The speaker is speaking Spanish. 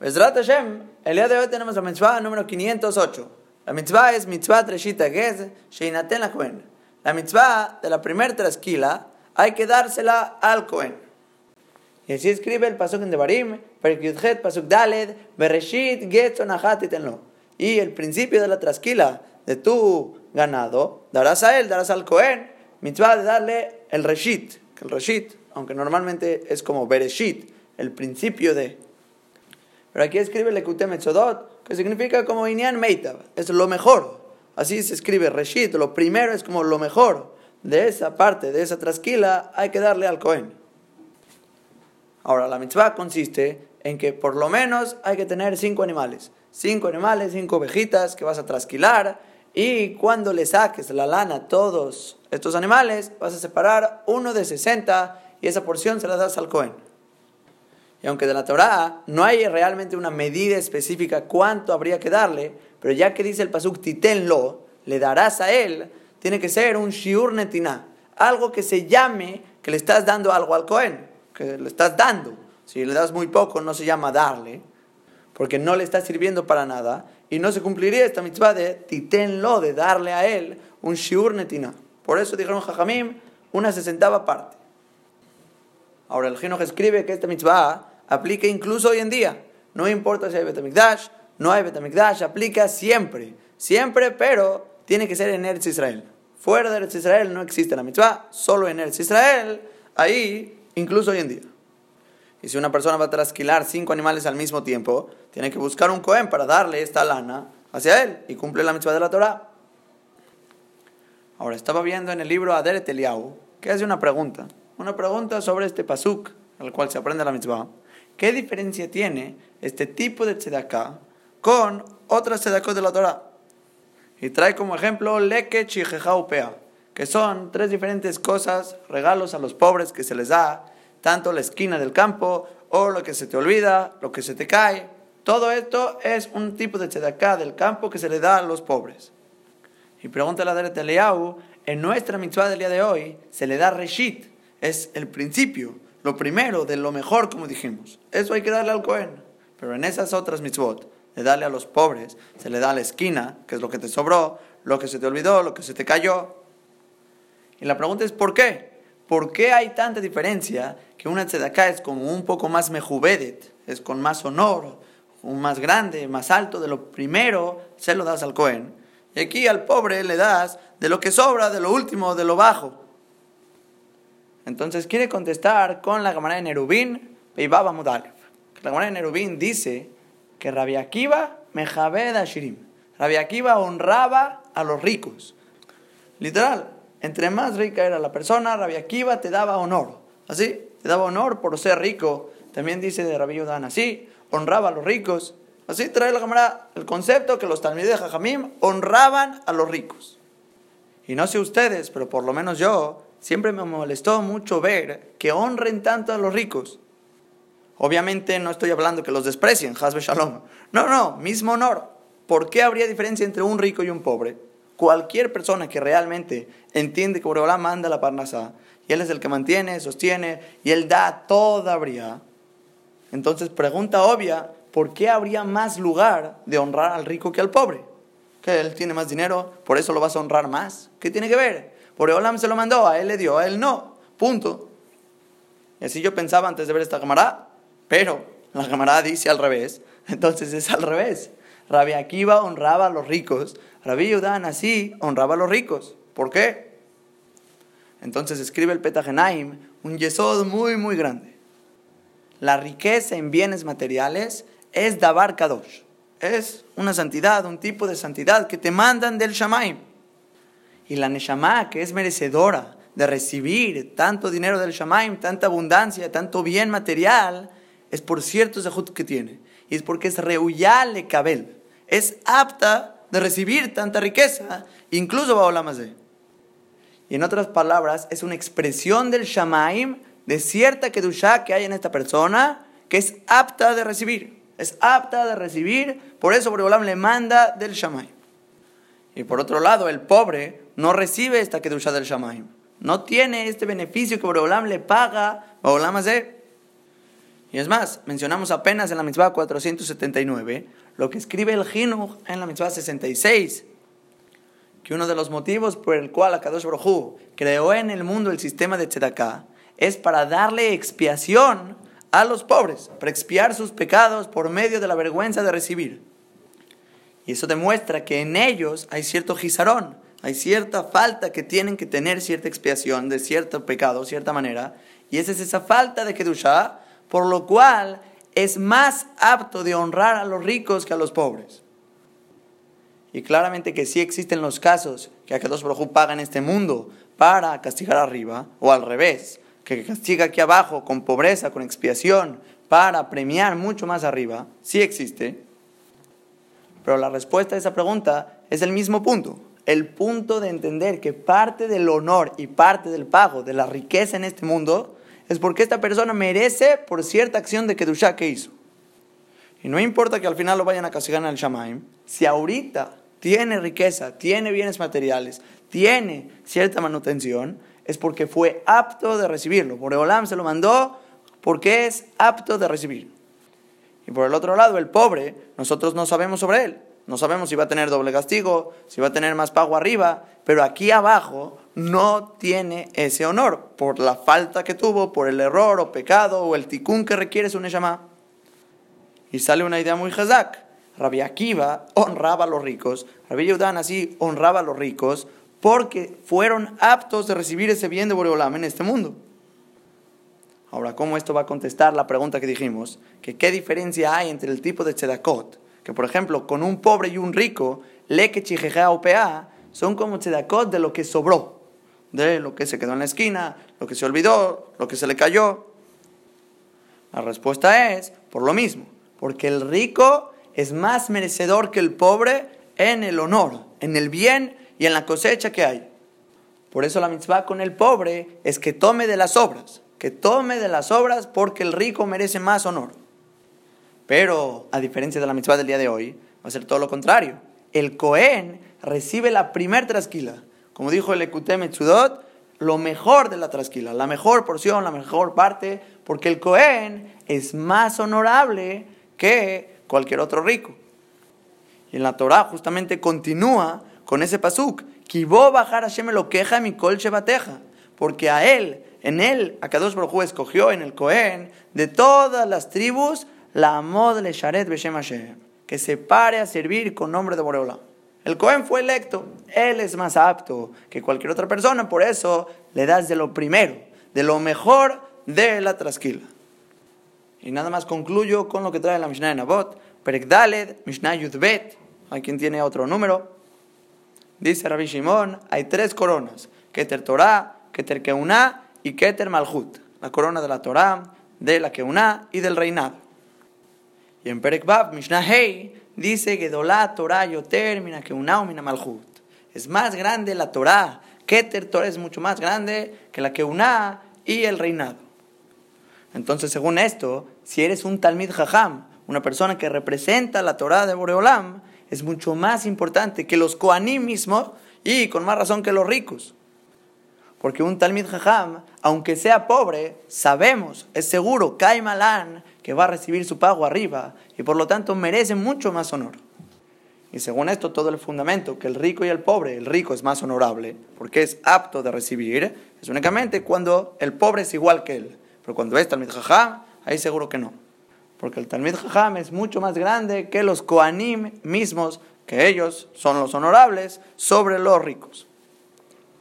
Besrat Hashem, el día de hoy tenemos la mitzvah número 508. La mitzvah es mitzvah treshita gez sheinaten la Cohen. La mitzvah de la primer trasquila hay que dársela al Cohen. Y así escribe el pasuk en Devarim, Perkyudhet pasuk daled, bereshit get tenlo. Y el principio de la trasquila de tu ganado, darás a él, darás al Cohen, mitzvah de darle el reshit, el reshit, aunque normalmente es como bereshit, el principio de pero aquí escribe Lekute Metzodot, que significa como Inyan Meitav, es lo mejor. Así se escribe Reshit, lo primero es como lo mejor. De esa parte, de esa trasquila, hay que darle al Cohen. Ahora, la mitzvah consiste en que por lo menos hay que tener cinco animales. Cinco animales, cinco ovejitas que vas a trasquilar. Y cuando le saques la lana a todos estos animales, vas a separar uno de 60 y esa porción se la das al Cohen. Y aunque de la Torah no hay realmente una medida específica cuánto habría que darle, pero ya que dice el pasuk titenlo, le darás a él, tiene que ser un shiur netina, algo que se llame que le estás dando algo al Cohen, que le estás dando. Si le das muy poco, no se llama darle, porque no le está sirviendo para nada, y no se cumpliría esta mitzvah de titenlo, de darle a él un shiur netina. Por eso dijeron Jajamim, una sesentava parte. Ahora el Ginoch escribe que esta mitzvah aplica incluso hoy en día. No importa si hay Betamikdash, no hay Betamikdash, aplica siempre. Siempre, pero tiene que ser en Eretz Israel. Fuera de Eretz Israel no existe la mitzvah, solo en Eretz Israel, ahí, incluso hoy en día. Y si una persona va a trasquilar cinco animales al mismo tiempo, tiene que buscar un Cohen para darle esta lana hacia él y cumple la mitzvah de la Torah. Ahora, estaba viendo en el libro Aderet Eliyahu que hace una pregunta. Una pregunta sobre este pasuk, al cual se aprende la mitzvah. ¿Qué diferencia tiene este tipo de tzedakah con otras tzedakot de la Torah? Y trae como ejemplo leke upea, que son tres diferentes cosas, regalos a los pobres que se les da, tanto la esquina del campo, o lo que se te olvida, lo que se te cae. Todo esto es un tipo de tzedakah del campo que se le da a los pobres. Y pregunta la de Eliyahu, en nuestra mitzvah del día de hoy se le da reshit, es el principio lo primero, de lo mejor, como dijimos. Eso hay que darle al Cohen. Pero en esas otras mitzvot, de darle a los pobres, se le da a la esquina, que es lo que te sobró, lo que se te olvidó, lo que se te cayó. Y la pregunta es, ¿por qué? ¿Por qué hay tanta diferencia que una tzedakah es como un poco más mejubedet, es con más honor, un más grande, más alto de lo primero, se lo das al Cohen. Y aquí al pobre le das de lo que sobra, de lo último, de lo bajo. Entonces quiere contestar con la Gemara de Nerubín, Peibaba Mudalev. La Gemara de Nerubín dice que Rabbi Akiva mejabed Shirim. Rabbi Akiva honraba a los ricos. Literal, entre más rica era la persona, Rabbi Akiva te daba honor. Así, te daba honor por ser rico. También dice de Rabbi Yudan así, honraba a los ricos. Así trae la Gemara el concepto que los talmides de Jajamim honraban a los ricos. Y no sé ustedes, pero por lo menos yo siempre me molestó mucho ver que honren tanto a los ricos. Obviamente no estoy hablando que los desprecien, Hasbe Shalom. No, no, mismo honor. ¿Por qué habría diferencia entre un rico y un pobre? Cualquier persona que realmente entiende que Boreolá manda la parnasá, y él es el que mantiene, sostiene, y él da toda habría. Entonces, pregunta obvia, ¿por qué habría más lugar de honrar al rico que al pobre? Que él tiene más dinero, por eso lo vas a honrar más. ¿Qué tiene que ver? Por Olam se lo mandó, a él le dio, a él no. Punto. Y así yo pensaba antes de ver esta camarada. Pero la camarada dice al revés. Entonces es al revés. Rabbi Akiva honraba a los ricos. Rabbi Yudan así honraba a los ricos. ¿Por qué? Entonces escribe el Petagenaim un yesod muy, muy grande. La riqueza en bienes materiales es Dabar Kadosh. Es una santidad, un tipo de santidad que te mandan del Shamaim. Y la Neshama, que es merecedora de recibir tanto dinero del Shamaim, tanta abundancia, tanto bien material, es por cierto zehut que tiene. Y es porque es reuyale kabel. Es apta de recibir tanta riqueza, incluso Baolamazé. Y en otras palabras, es una expresión del Shamaim de cierta Kedushá que hay en esta persona que es apta de recibir. Es apta de recibir, por eso Boreolam le manda del Shamaim. Y por otro lado, el pobre no recibe esta kedusha del Shamaim. No tiene este beneficio que Boreolam le paga a Olam Y es más, mencionamos apenas en la mitzvah 479 lo que escribe el Jinuj en la mitzvah 66, que uno de los motivos por el cual Akadosh Baruj creó en el mundo el sistema de Tzedakah es para darle expiación a los pobres, para expiar sus pecados por medio de la vergüenza de recibir. Y eso demuestra que en ellos hay cierto gizarón, hay cierta falta que tienen que tener cierta expiación de cierto pecado, cierta manera, y esa es esa falta de Kedushah, por lo cual es más apto de honrar a los ricos que a los pobres. Y claramente que sí existen los casos que Akadosh Baruj paga en este mundo para castigar arriba, o al revés, que castiga aquí abajo con pobreza, con expiación, para premiar mucho más arriba, sí existe. Pero la respuesta a esa pregunta es el mismo punto. El punto de entender que parte del honor y parte del pago de la riqueza en este mundo es porque esta persona merece por cierta acción de Kedushá que hizo. Y no importa que al final lo vayan a castigar en el Shamaim, si ahorita tiene riqueza, tiene bienes materiales, tiene cierta manutención, es porque fue apto de recibirlo. Boreolam se lo mandó porque es apto de recibir. Y por el otro lado, el pobre, nosotros no sabemos sobre él. No sabemos si va a tener doble castigo, si va a tener más pago arriba, pero aquí abajo no tiene ese honor por la falta que tuvo, por el error o pecado o el ticún que requiere su Neshama. Y sale una idea muy hazak. Rabbi Akiva honraba a los ricos, Rabbi Yehudan así honraba a los ricos porque fueron aptos de recibir ese bien de Boreolam en este mundo. Ahora, ¿cómo esto va a contestar la pregunta que dijimos? Que qué diferencia hay entre el tipo de tzedakot que por ejemplo con un pobre y un rico, le que o pea, son como tzedakot de lo que sobró, de lo que se quedó en la esquina, lo que se olvidó, lo que se le cayó. La respuesta es por lo mismo, porque el rico es más merecedor que el pobre en el honor, en el bien y en la cosecha que hay. Por eso la mitzvah con el pobre es que tome de las obras, que tome de las obras porque el rico merece más honor. Pero, a diferencia de la mitzvah del día de hoy, va a ser todo lo contrario. El Cohen recibe la primer trasquila. Como dijo el Ekutem Chudot, lo mejor de la trasquila, la mejor porción, la mejor parte, porque el Cohen es más honorable que cualquier otro rico. Y en la Torah justamente continúa con ese pasuk, Kibo bajar Hashem lo queja mi kol bateja, porque a él, en él, a Kadosh Baruj escogió en el Cohen de todas las tribus la amod le sharet beshem que se pare a servir con nombre de Boreola. El Cohen fue electo, él es más apto que cualquier otra persona, por eso le das de lo primero, de lo mejor de la trasquila. Y nada más concluyo con lo que trae la Mishnah de Nabot, Perek Mishnah Yudbet, hay quien tiene otro número. Dice Rabbi Shimon, hay tres coronas, Keter Torah, Keter Keuná y Keter Malhut, la corona de la Torah, de la Keuná y del reinado. Y en Perek Mishnah Hey, dice que Dolá Torah Yoter mina que mina Malhut. Es más grande la Torah. Keter Torah es mucho más grande que la que una y el reinado. Entonces, según esto, si eres un Talmid Jajam, una persona que representa la Torah de Boreolam, es mucho más importante que los Koanim mismos y con más razón que los ricos. Porque un Talmid Jajam, aunque sea pobre, sabemos, es seguro, hay Malan, que va a recibir su pago arriba y por lo tanto merece mucho más honor. Y según esto, todo el fundamento, que el rico y el pobre, el rico es más honorable porque es apto de recibir, es únicamente cuando el pobre es igual que él. Pero cuando es Talmid Jajam, ahí seguro que no. Porque el Talmid Jajam es mucho más grande que los Koanim mismos, que ellos son los honorables sobre los ricos.